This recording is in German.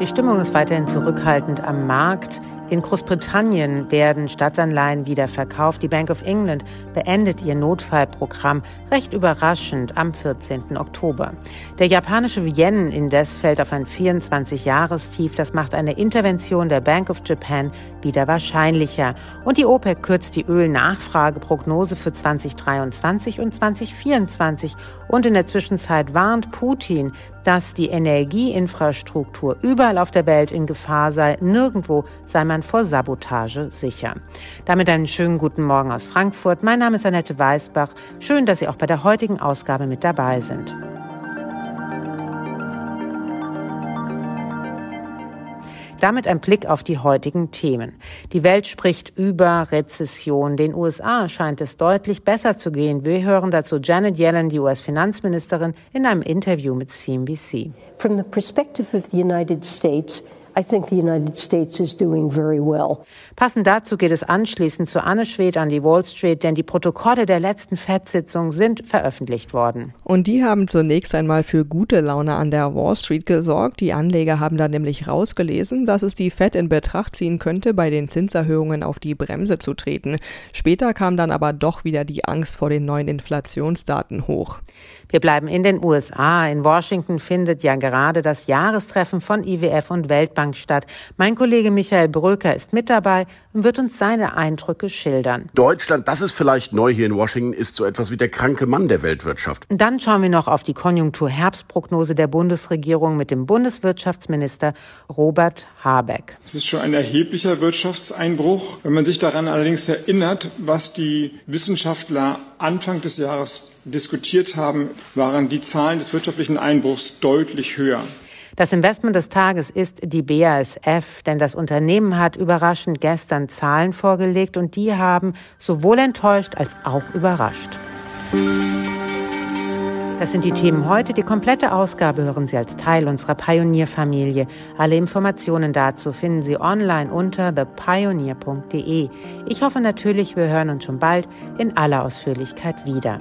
Die Stimmung ist weiterhin zurückhaltend am Markt. In Großbritannien werden Staatsanleihen wieder verkauft. Die Bank of England beendet ihr Notfallprogramm recht überraschend am 14. Oktober. Der japanische Yen indes fällt auf ein 24-Jahrestief. Das macht eine Intervention der Bank of Japan wieder wahrscheinlicher. Und die OPEC kürzt die Ölnachfrageprognose für 2023 und 2024. Und in der Zwischenzeit warnt Putin, dass die Energieinfrastruktur überall auf der Welt in Gefahr sei. Nirgendwo sei man vor Sabotage sicher. Damit einen schönen guten Morgen aus Frankfurt. Mein Name ist Annette Weißbach. Schön, dass Sie auch bei der heutigen Ausgabe mit dabei sind. Damit ein Blick auf die heutigen Themen. Die Welt spricht über Rezession. Den USA scheint es deutlich besser zu gehen. Wir hören dazu Janet Yellen, die US-Finanzministerin, in einem Interview mit CNBC. From the perspective of the United States, I think the United States is doing very well. Passend dazu geht es anschließend zu Anne Schwed an die Wall Street, denn die Protokolle der letzten FED-Sitzung sind veröffentlicht worden. Und die haben zunächst einmal für gute Laune an der Wall Street gesorgt. Die Anleger haben da nämlich rausgelesen, dass es die Fed in Betracht ziehen könnte, bei den Zinserhöhungen auf die Bremse zu treten. Später kam dann aber doch wieder die Angst vor den neuen Inflationsdaten hoch. Wir bleiben in den USA. In Washington findet ja gerade das Jahrestreffen von IWF und Weltbank statt. Mein Kollege Michael Bröker ist mit dabei und wird uns seine Eindrücke schildern. Deutschland, das ist vielleicht neu hier in Washington, ist so etwas wie der kranke Mann der Weltwirtschaft. Dann schauen wir noch auf die Konjunktur-Herbstprognose der Bundesregierung mit dem Bundeswirtschaftsminister Robert Habeck. Es ist schon ein erheblicher Wirtschaftseinbruch. Wenn man sich daran allerdings erinnert, was die Wissenschaftler Anfang des Jahres diskutiert haben, waren die Zahlen des wirtschaftlichen Einbruchs deutlich höher. Das Investment des Tages ist die BASF, denn das Unternehmen hat überraschend gestern Zahlen vorgelegt und die haben sowohl enttäuscht als auch überrascht. Das sind die Themen heute. Die komplette Ausgabe hören Sie als Teil unserer Pionierfamilie. Alle Informationen dazu finden Sie online unter thepioneer.de. Ich hoffe natürlich, wir hören uns schon bald in aller Ausführlichkeit wieder.